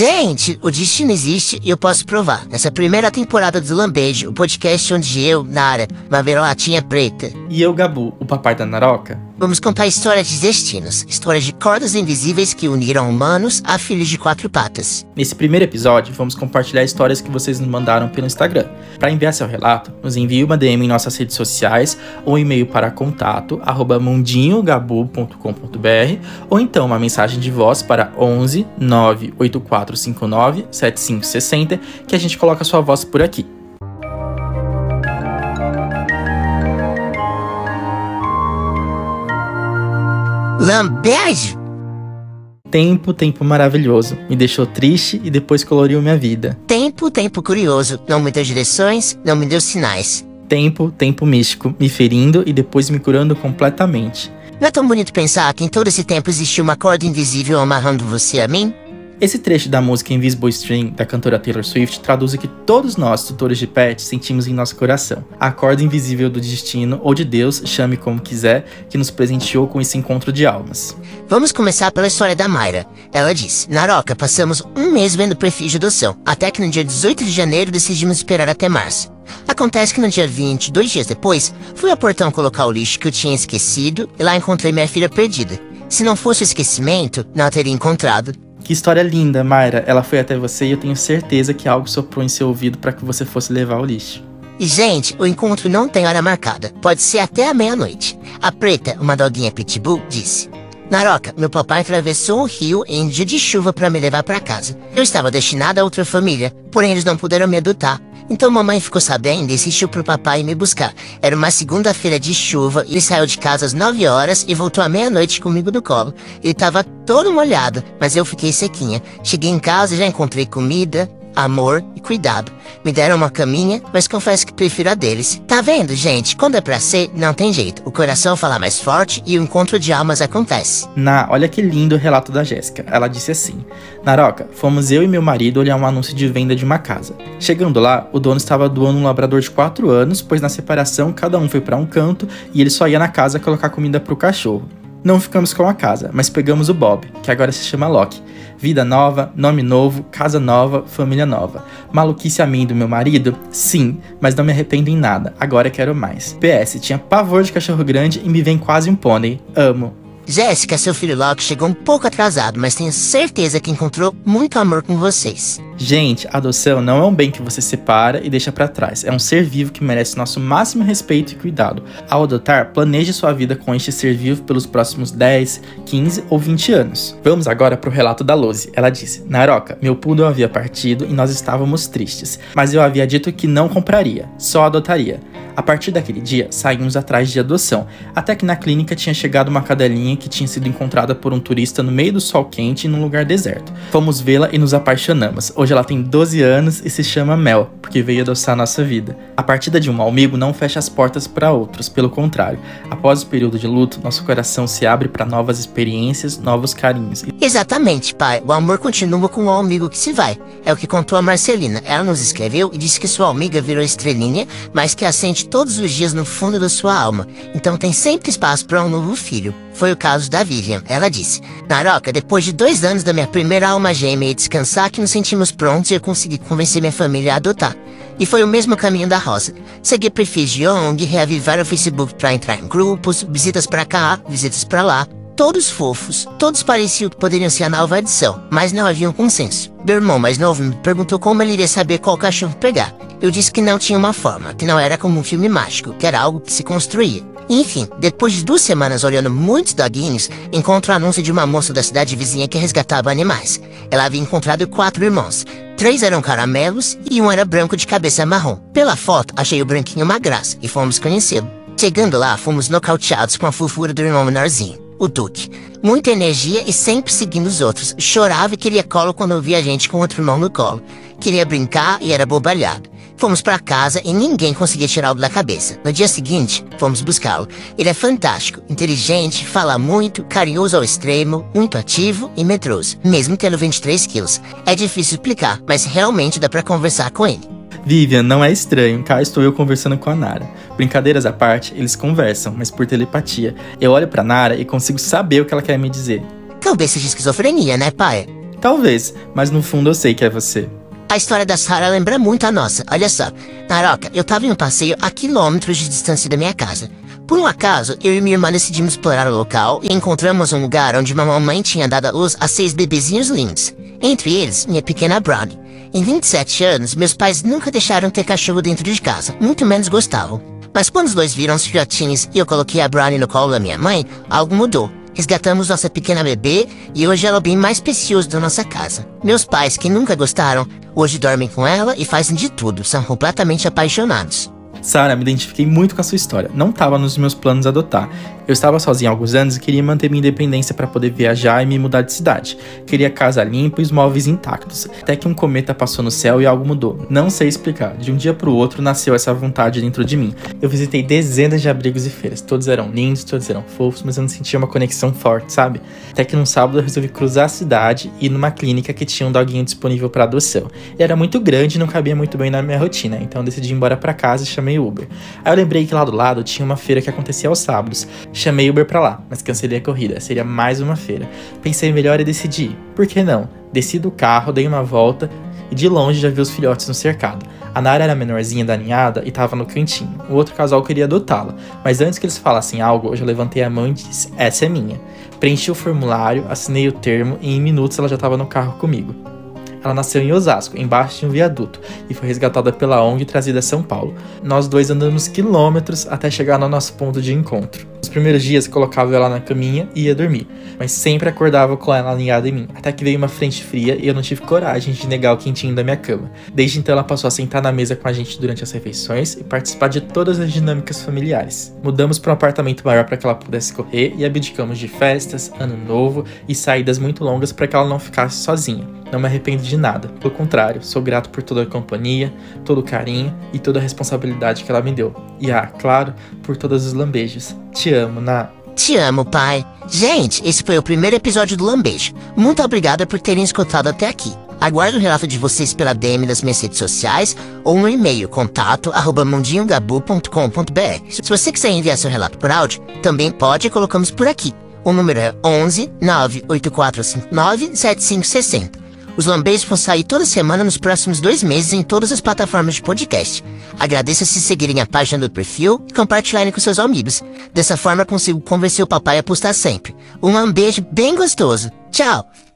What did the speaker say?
Gente, o destino existe e eu posso provar. Nessa primeira temporada do Lambejo, o podcast onde eu, Nara, uma vira-latinha preta, E eu, Gabu, o papai da Naroca? vamos contar histórias de destinos, histórias de cordas invisíveis que uniram humanos a filhos de quatro patas. Nesse primeiro episódio, vamos compartilhar histórias que vocês nos mandaram pelo Instagram. Para enviar seu relato, nos envie uma DM em nossas redes sociais ou um e-mail para contato mundinhogabu.com.br ou então uma mensagem de voz para 11 98459 7560 que a gente coloca a sua voz por aqui. Lambejo? Tempo, tempo maravilhoso. Me deixou triste e depois coloriu minha vida. Tempo, tempo curioso. Não me deu direções, não me deu sinais. Tempo, tempo místico, me ferindo e depois me curando completamente. Não é tão bonito pensar que em todo esse tempo existiu uma corda invisível amarrando você a mim? Esse trecho da música Invisible String da cantora Taylor Swift traduz o que todos nós, tutores de pet, sentimos em nosso coração. A corda invisível do destino ou de Deus, chame como quiser, que nos presenteou com esse encontro de almas. Vamos começar pela história da Mayra. Ela diz: Naroca, passamos um mês vendo perfil de adoção, até que no dia 18 de janeiro decidimos esperar até março. Acontece que no dia 20, dois dias depois, fui ao portão colocar o lixo que eu tinha esquecido e lá encontrei minha filha perdida. Se não fosse o esquecimento, não a teria encontrado. Que história linda, Mayra. Ela foi até você e eu tenho certeza que algo soprou em seu ouvido para que você fosse levar o lixo. E, gente, o encontro não tem hora marcada. Pode ser até a meia-noite. A Preta, uma doguinha pitbull, disse: Naroca, meu papai atravessou o rio em dia de chuva para me levar para casa. Eu estava destinada a outra família, porém eles não puderam me adotar. Então mamãe ficou sabendo e insistiu pro papai me buscar. Era uma segunda-feira de chuva, ele saiu de casa às 9 horas e voltou à meia-noite comigo no colo. Ele tava todo molhado, mas eu fiquei sequinha. Cheguei em casa e já encontrei comida, amor e cuidado. Me deram uma caminha, mas confesso que prefiro a deles. Tá vendo, gente? Quando é pra ser, não tem jeito. O coração fala mais forte e o encontro de almas acontece. Na, olha que lindo o relato da Jéssica. Ela disse assim: Naroca, fomos eu e meu marido olhar um anúncio de venda de uma casa. Chegando lá, o dono estava doando um labrador de 4 anos, pois na separação cada um foi para um canto e ele só ia na casa colocar comida pro cachorro. Não ficamos com a casa, mas pegamos o Bob, que agora se chama Loki. Vida nova, nome novo, casa nova, família nova. Maluquice a mim do meu marido? Sim, mas não me arrependo em nada. Agora quero mais. PS, tinha pavor de cachorro grande e me vem quase um pônei. Amo. Jéssica, seu filho Loki chegou um pouco atrasado, mas tenho certeza que encontrou muito amor com vocês. Gente, adoção não é um bem que você separa e deixa pra trás. É um ser vivo que merece nosso máximo respeito e cuidado. Ao adotar, planeje sua vida com este ser vivo pelos próximos 10, 15 ou 20 anos. Vamos agora pro relato da Lose. Ela disse: Naroca, meu poodle havia partido e nós estávamos tristes, mas eu havia dito que não compraria, só adotaria. A partir daquele dia, saímos atrás de adoção, até que na clínica tinha chegado uma cadelinha que tinha sido encontrada por um turista no meio do sol quente num lugar deserto. Fomos vê-la e nos apaixonamos. Hoje ela tem 12 anos e se chama Mel, porque veio adoçar nossa vida. A partida de um amigo não fecha as portas para outros, pelo contrário. Após o período de luto, nosso coração se abre para novas experiências, novos carinhos. Exatamente, pai. O amor continua com o amigo que se vai. É o que contou a Marcelina. Ela nos escreveu e disse que sua amiga virou estrelinha, mas que acende todos os dias no fundo da sua alma. Então tem sempre espaço para um novo filho. Foi o caso da Vivian. Ela disse: Naroca, depois de dois anos da minha primeira alma gêmea e descansar que nos sentimos prontos, eu consegui convencer minha família a adotar. E foi o mesmo caminho da Rosa. Seguir perfis de ONG, reavivar o Facebook para entrar em grupos, visitas para cá, visitas para lá. Todos fofos, todos pareciam que poderiam ser a nova edição, mas não havia um consenso. Meu irmão mais novo me perguntou como ele iria saber qual cachorro pegar. Eu disse que não tinha uma forma, que não era como um filme mágico, que era algo que se construía. Enfim, depois de duas semanas olhando muitos doguinhos, encontro o anúncio de uma moça da cidade vizinha que resgatava animais. Ela havia encontrado quatro irmãos. Três eram caramelos e um era branco de cabeça marrom. Pela foto, achei o branquinho uma graça e fomos conhecê-lo. Chegando lá, fomos nocauteados com a fofura do irmão menorzinho, o Duque. Muita energia e sempre seguindo os outros. Chorava e queria colo quando via a gente com outro irmão no colo. Queria brincar e era bobalhado. Fomos para casa e ninguém conseguia tirá-lo da cabeça. No dia seguinte, fomos buscá-lo. Ele é fantástico, inteligente, fala muito, carinhoso ao extremo, muito ativo e medroso, mesmo tendo 23 quilos. É difícil explicar, mas realmente dá para conversar com ele. Vivian, não é estranho, cá estou eu conversando com a Nara. Brincadeiras à parte, eles conversam, mas por telepatia. Eu olho pra Nara e consigo saber o que ela quer me dizer. Cabeça de esquizofrenia, né, pai? Talvez, mas no fundo eu sei que é você. A história da Sarah lembra muito a nossa. Olha só. Naroca, eu tava em um passeio a quilômetros de distância da minha casa. Por um acaso, eu e minha irmã decidimos explorar o local e encontramos um lugar onde uma mamãe tinha dado à luz a seis bebezinhos lindos. Entre eles, minha pequena Brownie. Em 27 anos, meus pais nunca deixaram ter cachorro dentro de casa, muito menos gostavam. Mas quando os dois viram os filhotinhos e eu coloquei a Brownie no colo da minha mãe, algo mudou. Resgatamos nossa pequena bebê e hoje ela é o bem mais precioso da nossa casa. Meus pais, que nunca gostaram, hoje dormem com ela e fazem de tudo, são completamente apaixonados. Sara, me identifiquei muito com a sua história. Não estava nos meus planos adotar. Eu estava sozinho há alguns anos e queria manter minha independência para poder viajar e me mudar de cidade. Queria casa limpa e os móveis intactos. Até que um cometa passou no céu e algo mudou. Não sei explicar. De um dia para o outro nasceu essa vontade dentro de mim. Eu visitei dezenas de abrigos e feiras. Todos eram lindos, todos eram fofos, mas eu não sentia uma conexão forte, sabe? Até que num sábado eu resolvi cruzar a cidade e ir numa clínica que tinha um doguinho disponível para adoção. Ele era muito grande e não cabia muito bem na minha rotina, então eu decidi ir embora para casa e chamei Uber. Aí eu lembrei que lá do lado tinha uma feira que acontecia aos sábados. Chamei Uber pra lá, mas cancelei a corrida, seria mais uma feira. Pensei melhor e decidi, por que não? Desci do carro, dei uma volta e de longe já vi os filhotes no cercado. A Nara era menorzinha da ninhada e tava no cantinho. O outro casal queria adotá-la, mas antes que eles falassem algo, eu já levantei a mão e disse: Essa é minha. Preenchi o formulário, assinei o termo e em minutos ela já estava no carro comigo. Ela nasceu em Osasco, embaixo de um viaduto, e foi resgatada pela ONG e trazida a São Paulo. Nós dois andamos quilômetros até chegar no nosso ponto de encontro. Nos primeiros dias colocava ela na caminha e ia dormir, mas sempre acordava com ela alinhada em mim, até que veio uma frente fria e eu não tive coragem de negar o quentinho da minha cama. Desde então ela passou a sentar na mesa com a gente durante as refeições e participar de todas as dinâmicas familiares. Mudamos para um apartamento maior para que ela pudesse correr e abdicamos de festas, ano novo e saídas muito longas para que ela não ficasse sozinha. Não me arrependo de nada. Pelo contrário, sou grato por toda a companhia, todo o carinho e toda a responsabilidade que ela me deu. E ah, claro, por todos os lambejos. Te amo, Na. Te amo, pai. Gente, esse foi o primeiro episódio do Lambejo. Muito obrigada por terem escutado até aqui. Aguardo o relato de vocês pela DM das minhas redes sociais ou no e-mail contato arroba mundinhogabu.com.br. Se você quiser enviar seu relato por áudio, também pode e colocamos por aqui. O número é 11 98459 7560. Os lambês vão sair toda semana nos próximos dois meses em todas as plataformas de podcast. Agradeço se seguirem a página do perfil e compartilharem com seus amigos. Dessa forma consigo convencer o papai a postar sempre. Um beijo bem gostoso. Tchau!